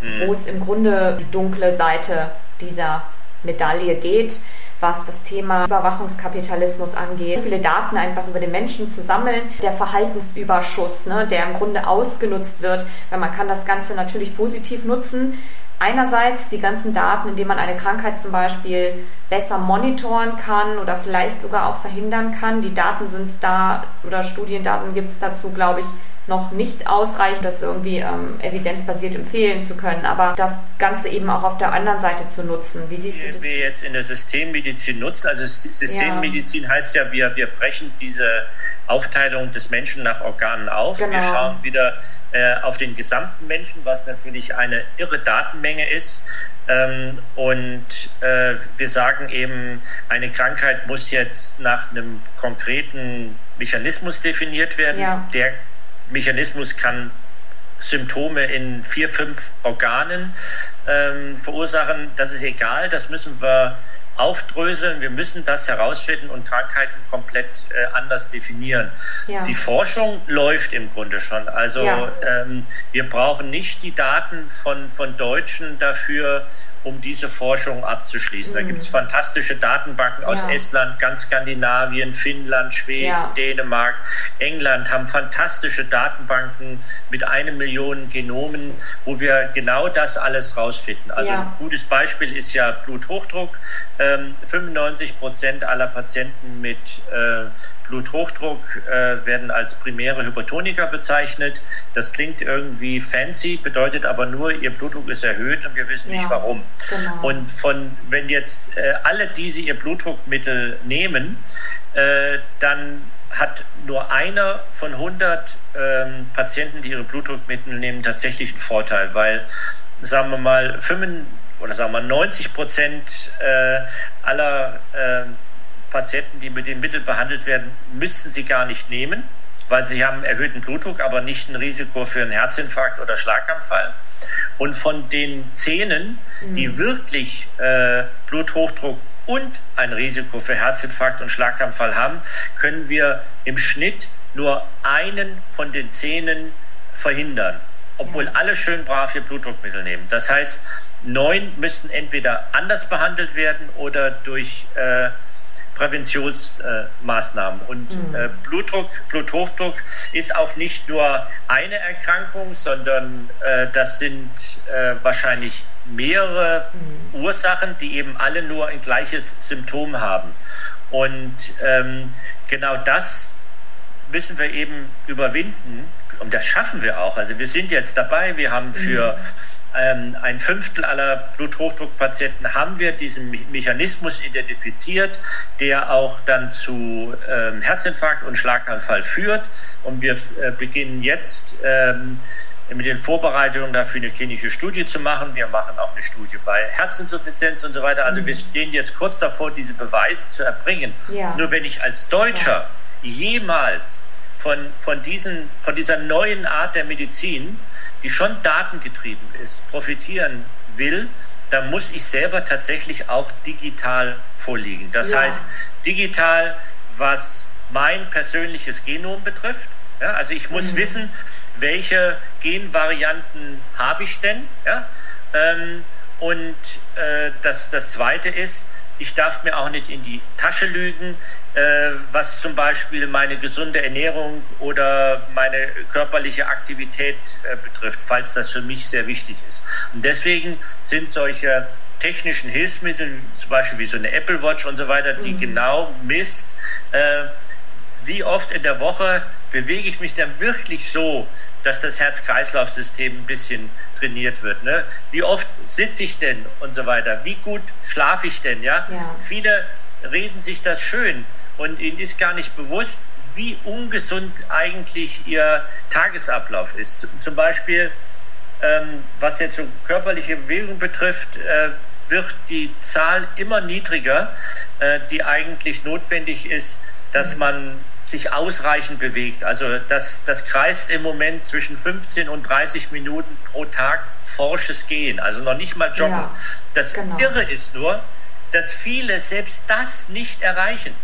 mhm. wo es im Grunde die dunkle Seite dieser Medaille geht was das Thema Überwachungskapitalismus angeht. Viele Daten einfach über den Menschen zu sammeln, der Verhaltensüberschuss, ne, der im Grunde ausgenutzt wird, weil man kann das Ganze natürlich positiv nutzen. Einerseits die ganzen Daten, indem man eine Krankheit zum Beispiel besser monitoren kann oder vielleicht sogar auch verhindern kann. Die Daten sind da oder Studiendaten gibt es dazu, glaube ich, noch nicht ausreichend, das irgendwie ähm, evidenzbasiert empfehlen zu können, aber das Ganze eben auch auf der anderen Seite zu nutzen. Wie siehst du das? Wir jetzt in der Systemmedizin nutzen, also Systemmedizin ja. heißt ja, wir, wir brechen diese Aufteilung des Menschen nach Organen auf. Genau. Wir schauen wieder äh, auf den gesamten Menschen, was natürlich eine irre Datenmenge ist. Ähm, und äh, wir sagen eben, eine Krankheit muss jetzt nach einem konkreten Mechanismus definiert werden, ja. der Mechanismus kann Symptome in vier, fünf Organen ähm, verursachen. Das ist egal, das müssen wir aufdröseln. Wir müssen das herausfinden und Krankheiten komplett äh, anders definieren. Ja. Die Forschung läuft im Grunde schon. Also ja. ähm, wir brauchen nicht die Daten von, von Deutschen dafür, um diese Forschung abzuschließen. Mhm. Da gibt es fantastische Datenbanken aus ja. Estland, ganz Skandinavien, Finnland, Schweden, ja. Dänemark, England haben fantastische Datenbanken mit einer Million Genomen, wo wir genau das alles rausfinden. Also ja. ein gutes Beispiel ist ja Bluthochdruck. Ähm, 95 Prozent aller Patienten mit äh, Bluthochdruck äh, werden als primäre Hypertoniker bezeichnet. Das klingt irgendwie fancy, bedeutet aber nur, ihr Blutdruck ist erhöht und wir wissen ja, nicht warum. Genau. Und von, wenn jetzt äh, alle diese ihr Blutdruckmittel nehmen, äh, dann hat nur einer von 100 ähm, Patienten, die ihre Blutdruckmittel nehmen, tatsächlich einen Vorteil, weil, sagen wir mal, 5, oder sagen wir 90 Prozent äh, aller äh, Patienten, die mit dem Mittel behandelt werden, müssten sie gar nicht nehmen, weil sie haben erhöhten Blutdruck, aber nicht ein Risiko für einen Herzinfarkt oder Schlaganfall. Und von den Zähnen, die mhm. wirklich äh, Bluthochdruck und ein Risiko für Herzinfarkt und Schlaganfall haben, können wir im Schnitt nur einen von den Zähnen verhindern, obwohl ja. alle schön brav ihr Blutdruckmittel nehmen. Das heißt, neun müssten entweder anders behandelt werden oder durch äh, Präventionsmaßnahmen. Äh, und mhm. äh, Blutdruck, Bluthochdruck ist auch nicht nur eine Erkrankung, sondern äh, das sind äh, wahrscheinlich mehrere mhm. Ursachen, die eben alle nur ein gleiches Symptom haben. Und ähm, genau das müssen wir eben überwinden. Und das schaffen wir auch. Also wir sind jetzt dabei. Wir haben für mhm ähm, ein Fünftel aller Bluthochdruckpatienten haben wir diesen Mechanismus identifiziert, der auch dann zu ähm, Herzinfarkt und Schlaganfall führt. Und wir äh, beginnen jetzt ähm, mit den Vorbereitungen dafür eine klinische Studie zu machen. Wir machen auch eine Studie bei Herzinsuffizienz und so weiter. Also mhm. wir stehen jetzt kurz davor, diese Beweise zu erbringen. Ja. Nur wenn ich als Deutscher ja. jemals von, von, diesen, von dieser neuen Art der Medizin die schon datengetrieben ist, profitieren will, dann muss ich selber tatsächlich auch digital vorliegen. Das ja. heißt, digital, was mein persönliches Genom betrifft. Ja, also ich muss mhm. wissen, welche Genvarianten habe ich denn. Ja? Ähm, und äh, das, das Zweite ist, ich darf mir auch nicht in die Tasche lügen, was zum Beispiel meine gesunde Ernährung oder meine körperliche Aktivität äh, betrifft, falls das für mich sehr wichtig ist. Und deswegen sind solche technischen Hilfsmittel, zum Beispiel wie so eine Apple Watch und so weiter, die mhm. genau misst, äh, wie oft in der Woche bewege ich mich dann wirklich so, dass das Herz-Kreislauf-System ein bisschen trainiert wird. Ne? Wie oft sitze ich denn und so weiter? Wie gut schlafe ich denn? Ja? ja. Viele reden sich das schön und ihnen ist gar nicht bewusst, wie ungesund eigentlich ihr Tagesablauf ist. Zum Beispiel, ähm, was jetzt so körperliche Bewegung betrifft, äh, wird die Zahl immer niedriger, äh, die eigentlich notwendig ist, dass man sich ausreichend bewegt. Also das, das kreist im Moment zwischen 15 und 30 Minuten pro Tag forsches Gehen, also noch nicht mal Joggen. Ja, das genau. Irre ist nur, dass viele selbst das nicht erreichen.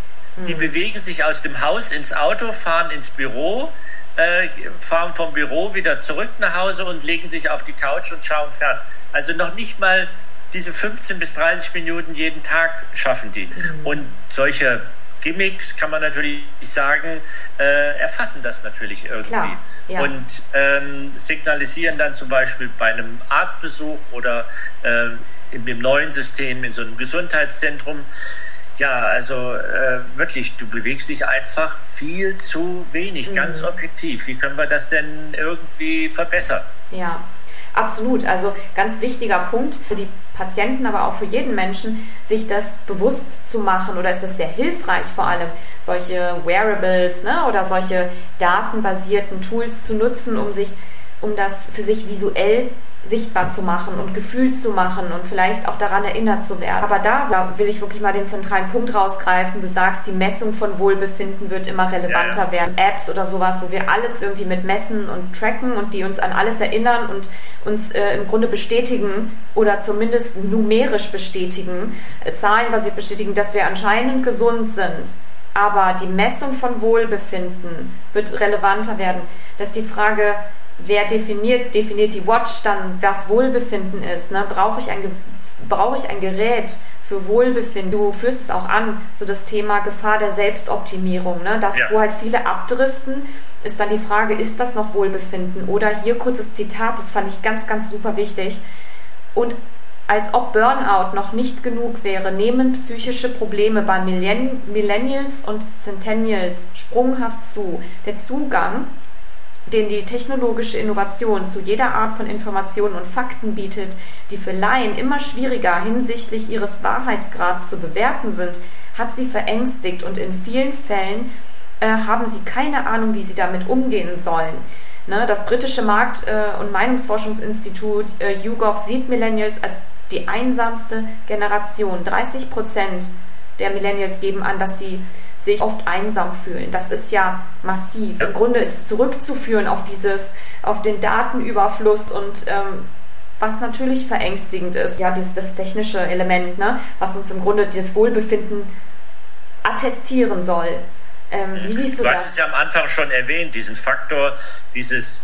Die mhm. bewegen sich aus dem Haus ins Auto, fahren ins Büro, äh, fahren vom Büro wieder zurück nach Hause und legen sich auf die Couch und schauen fern. Also noch nicht mal diese 15 bis 30 Minuten jeden Tag schaffen die. Mhm. Und solche Gimmicks kann man natürlich sagen, äh, erfassen das natürlich irgendwie. Klar, ja. Und ähm, signalisieren dann zum Beispiel bei einem Arztbesuch oder äh, im neuen System in so einem Gesundheitszentrum, ja, also äh, wirklich, du bewegst dich einfach viel zu wenig, mhm. ganz objektiv. Wie können wir das denn irgendwie verbessern? Ja, absolut. Also ganz wichtiger Punkt für die Patienten, aber auch für jeden Menschen, sich das bewusst zu machen oder ist das sehr hilfreich vor allem, solche Wearables ne, oder solche datenbasierten Tools zu nutzen, um sich um das für sich visuell sichtbar zu machen und gefühlt zu machen und vielleicht auch daran erinnert zu werden. Aber da will ich wirklich mal den zentralen Punkt rausgreifen. Du sagst, die Messung von Wohlbefinden wird immer relevanter ja. werden. Apps oder sowas, wo wir alles irgendwie mit messen und tracken und die uns an alles erinnern und uns äh, im Grunde bestätigen oder zumindest numerisch bestätigen, äh, zahlenbasiert bestätigen, dass wir anscheinend gesund sind. Aber die Messung von Wohlbefinden wird relevanter werden. Das ist die Frage, wer definiert, definiert die Watch dann, was Wohlbefinden ist. Ne? Brauche ich, ein, brauche ich ein Gerät für Wohlbefinden? Du führst es auch an, so das Thema Gefahr der Selbstoptimierung. Ne? Das, ja. wo halt viele abdriften, ist dann die Frage, ist das noch Wohlbefinden? Oder hier kurzes Zitat, das fand ich ganz, ganz super wichtig. Und als ob Burnout noch nicht genug wäre, nehmen psychische Probleme bei Millennials und Centennials sprunghaft zu. Der Zugang den die technologische Innovation zu jeder Art von Informationen und Fakten bietet, die für Laien immer schwieriger hinsichtlich ihres Wahrheitsgrads zu bewerten sind, hat sie verängstigt und in vielen Fällen äh, haben sie keine Ahnung, wie sie damit umgehen sollen. Ne, das britische Markt- äh, und Meinungsforschungsinstitut äh, YouGov sieht Millennials als die einsamste Generation. 30 Prozent der Millennials geben an, dass sie sich oft einsam fühlen. Das ist ja massiv. Im Grunde ist es zurückzuführen auf dieses, auf den Datenüberfluss und ähm, was natürlich verängstigend ist, ja, das, das technische Element, ne, was uns im Grunde das Wohlbefinden attestieren soll. Ähm, wie siehst du, du das? Du hast es ja am Anfang schon erwähnt, diesen Faktor, dieses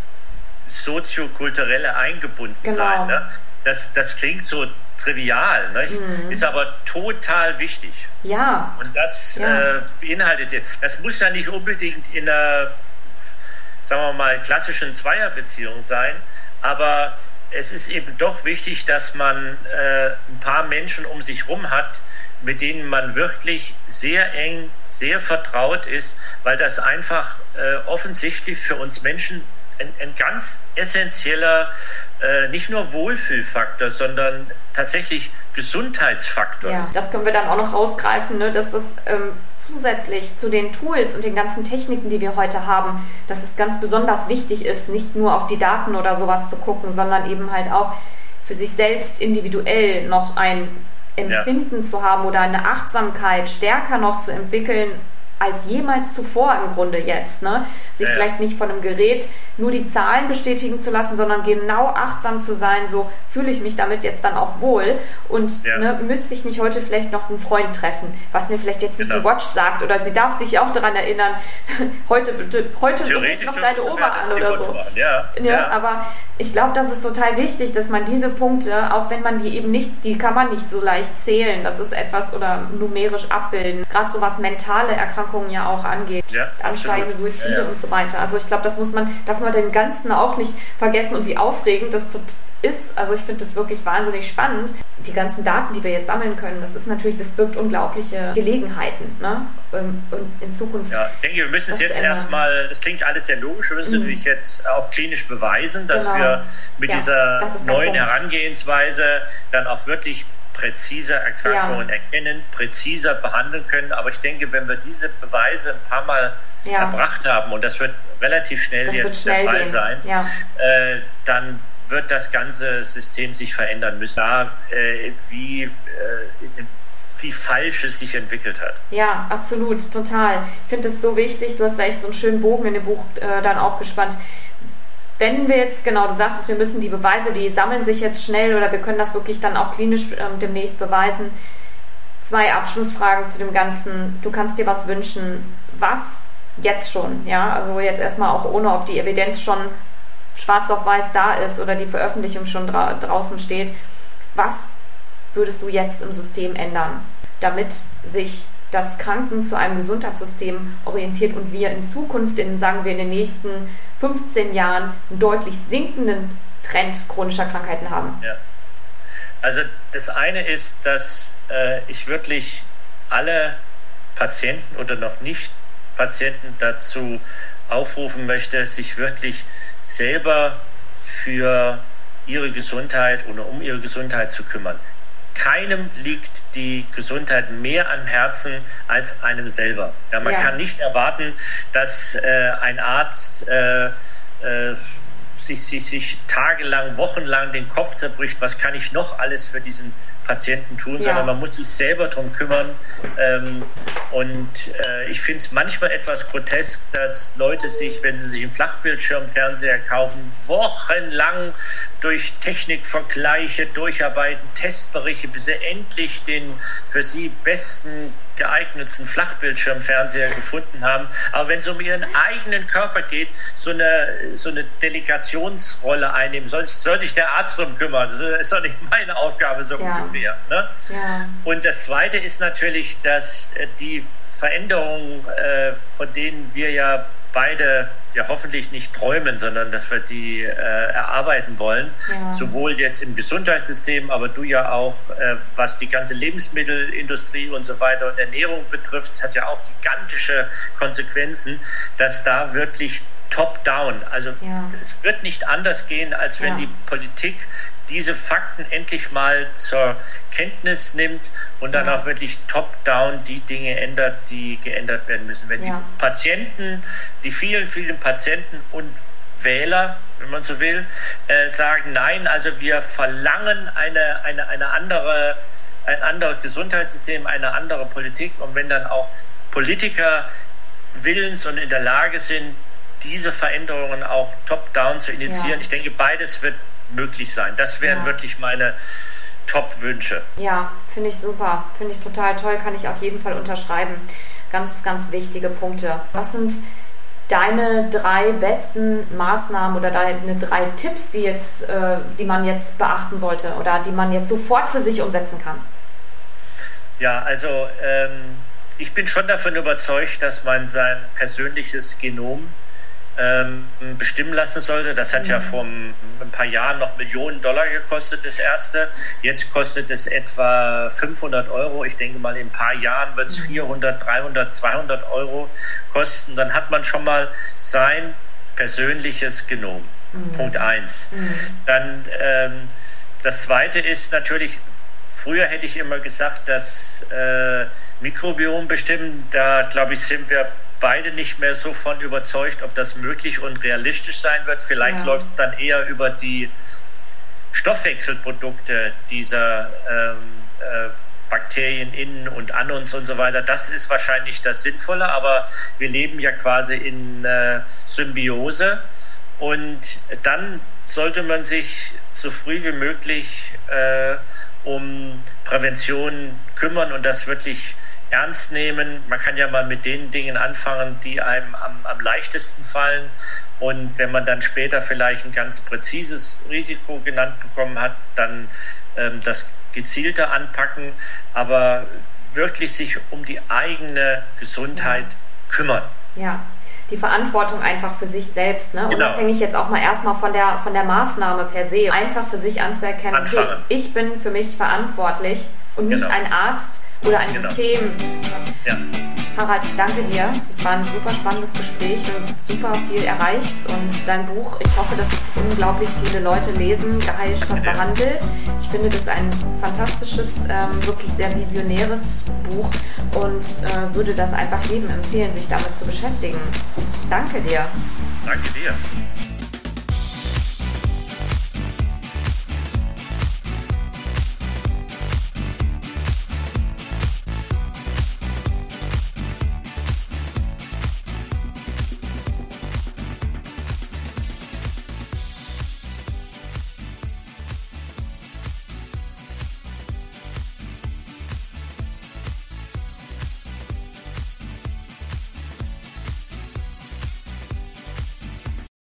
soziokulturelle Eingebundensein. Genau. Ne? Das, das klingt so trivial, mhm. ist aber total wichtig. Ja. Und das ja. Äh, beinhaltet, das muss ja nicht unbedingt in einer, sagen wir mal, klassischen Zweierbeziehung sein, aber es ist eben doch wichtig, dass man äh, ein paar Menschen um sich herum hat, mit denen man wirklich sehr eng, sehr vertraut ist, weil das einfach äh, offensichtlich für uns Menschen ein, ein ganz essentieller, äh, nicht nur Wohlfühlfaktor, sondern tatsächlich Gesundheitsfaktor ja. Das können wir dann auch noch rausgreifen, ne, dass das ähm, zusätzlich zu den Tools und den ganzen Techniken, die wir heute haben, dass es ganz besonders wichtig ist, nicht nur auf die Daten oder sowas zu gucken, sondern eben halt auch für sich selbst individuell noch ein Empfinden ja. zu haben oder eine Achtsamkeit stärker noch zu entwickeln als jemals zuvor im Grunde jetzt. Ne? Sich ja. vielleicht nicht von einem Gerät nur die Zahlen bestätigen zu lassen, sondern genau achtsam zu sein, so fühle ich mich damit jetzt dann auch wohl und ja. ne, müsste ich nicht heute vielleicht noch einen Freund treffen, was mir vielleicht jetzt nicht genau. die Watch sagt oder sie darf dich auch daran erinnern, <laughs> heute, heute ruft noch deine Oma an oder so. Ja. ja. Aber ich glaube, das ist total wichtig, dass man diese Punkte, auch wenn man die eben nicht, die kann man nicht so leicht zählen, das ist etwas oder numerisch abbilden, gerade so was mentale Erkrankungen ja auch angeht, ansteigende Suizide und so weiter. Also ich glaube, das muss man, darf man den Ganzen auch nicht vergessen und wie aufregend das ist. Also ich finde das wirklich wahnsinnig spannend. Die ganzen Daten, die wir jetzt sammeln können, das ist natürlich, das birgt unglaubliche Gelegenheiten. Ne? Ähm, und in Zukunft. Ja, ich denke, wir müssen es jetzt erstmal, das klingt alles sehr logisch, wir müssen mhm. natürlich jetzt auch klinisch beweisen, dass genau. wir mit ja, dieser neuen Punkt. Herangehensweise dann auch wirklich präziser Erkrankungen ja. erkennen, präziser behandeln können. Aber ich denke, wenn wir diese Beweise ein paar Mal ja. erbracht haben, und das wird relativ schnell das jetzt schnell der Fall gehen. sein, ja. äh, dann wird das ganze System sich verändern müssen. Da, äh, wie, äh, wie falsch es sich entwickelt hat. Ja, absolut, total. Ich finde es so wichtig. Du hast da echt so einen schönen Bogen in dem Buch äh, dann auch gespannt. Wenn wir jetzt, genau, du sagst es, wir müssen die Beweise, die sammeln sich jetzt schnell oder wir können das wirklich dann auch klinisch ähm, demnächst beweisen. Zwei Abschlussfragen zu dem Ganzen. Du kannst dir was wünschen. Was jetzt schon? Ja, also jetzt erstmal auch ohne, ob die Evidenz schon schwarz auf weiß da ist oder die Veröffentlichung schon dra draußen steht. Was würdest du jetzt im System ändern, damit sich das Kranken zu einem Gesundheitssystem orientiert und wir in Zukunft, in, sagen wir in den nächsten 15 Jahren, einen deutlich sinkenden Trend chronischer Krankheiten haben? Ja. Also das eine ist, dass äh, ich wirklich alle Patienten oder noch nicht Patienten dazu aufrufen möchte, sich wirklich selber für ihre Gesundheit oder um ihre Gesundheit zu kümmern. Keinem liegt die Gesundheit mehr am Herzen als einem selber. Ja, man ja. kann nicht erwarten, dass äh, ein Arzt äh, äh, sich, sich, sich tagelang, wochenlang den Kopf zerbricht, was kann ich noch alles für diesen Patienten tun, ja. sondern man muss sich selber darum kümmern. Ähm, und äh, ich finde es manchmal etwas grotesk, dass Leute sich, wenn sie sich einen Flachbildschirmfernseher kaufen, wochenlang durch Technikvergleiche durcharbeiten, Testberichte, bis sie endlich den für sie besten geeignetsten Flachbildschirmfernseher gefunden haben. Aber wenn es um ihren eigenen Körper geht, so eine, so eine Delegationsrolle einnehmen, soll, soll sich der Arzt drum kümmern. Das ist doch nicht meine Aufgabe so ja. ungefähr. Ne? Ja. Und das Zweite ist natürlich, dass äh, die Veränderungen, äh, von denen wir ja beide ja hoffentlich nicht träumen, sondern dass wir die äh, erarbeiten wollen. Ja. Sowohl jetzt im Gesundheitssystem, aber du ja auch, äh, was die ganze Lebensmittelindustrie und so weiter und Ernährung betrifft, hat ja auch gigantische Konsequenzen, dass da wirklich top-down, also ja. es wird nicht anders gehen, als wenn ja. die Politik diese Fakten endlich mal zur Kenntnis nimmt und dann auch wirklich top-down die Dinge ändert, die geändert werden müssen. Wenn ja. die Patienten, die vielen, vielen Patienten und Wähler, wenn man so will, äh, sagen, nein, also wir verlangen eine, eine, eine andere, ein anderes Gesundheitssystem, eine andere Politik und wenn dann auch Politiker willens und in der Lage sind, diese Veränderungen auch top-down zu initiieren. Ja. Ich denke, beides wird möglich sein. Das wären ja. wirklich meine Top-Wünsche. Ja, finde ich super. Finde ich total toll. Kann ich auf jeden Fall unterschreiben. Ganz, ganz wichtige Punkte. Was sind deine drei besten Maßnahmen oder deine drei Tipps, die, jetzt, äh, die man jetzt beachten sollte oder die man jetzt sofort für sich umsetzen kann? Ja, also ähm, ich bin schon davon überzeugt, dass man sein persönliches Genom ähm, bestimmen lassen sollte. Das hat mhm. ja vor ein paar Jahren noch Millionen Dollar gekostet, das erste. Jetzt kostet es etwa 500 Euro. Ich denke mal, in ein paar Jahren wird es 400, 300, 200 Euro kosten. Dann hat man schon mal sein persönliches Genom. Mhm. Punkt eins. Mhm. Dann ähm, das zweite ist natürlich, früher hätte ich immer gesagt, dass äh, Mikrobiom bestimmen, da glaube ich, sind wir beide nicht mehr so von überzeugt, ob das möglich und realistisch sein wird. Vielleicht ja. läuft es dann eher über die Stoffwechselprodukte dieser ähm, äh, Bakterien in und an uns und so weiter. Das ist wahrscheinlich das Sinnvolle, aber wir leben ja quasi in äh, Symbiose und dann sollte man sich so früh wie möglich äh, um Prävention kümmern und das wirklich ernst nehmen. Man kann ja mal mit den Dingen anfangen, die einem am, am leichtesten fallen. Und wenn man dann später vielleicht ein ganz präzises Risiko genannt bekommen hat, dann ähm, das gezielter anpacken, aber wirklich sich um die eigene Gesundheit ja. kümmern. Ja, die Verantwortung einfach für sich selbst, ne? Genau. unabhängig jetzt auch mal erstmal von der, von der Maßnahme per se, einfach für sich anzuerkennen, Anfangen. okay, ich bin für mich verantwortlich und nicht genau. ein Arzt oder ein genau. System. Ja. Harald, ich danke dir. Es war ein super spannendes Gespräch. Wir haben super viel erreicht und dein Buch, ich hoffe, dass es unglaublich viele Leute lesen, geheilt statt behandelt. Ich finde das ein fantastisches, ähm, wirklich sehr visionäres Buch und äh, würde das einfach jedem empfehlen, sich damit zu beschäftigen. Danke dir. Danke dir.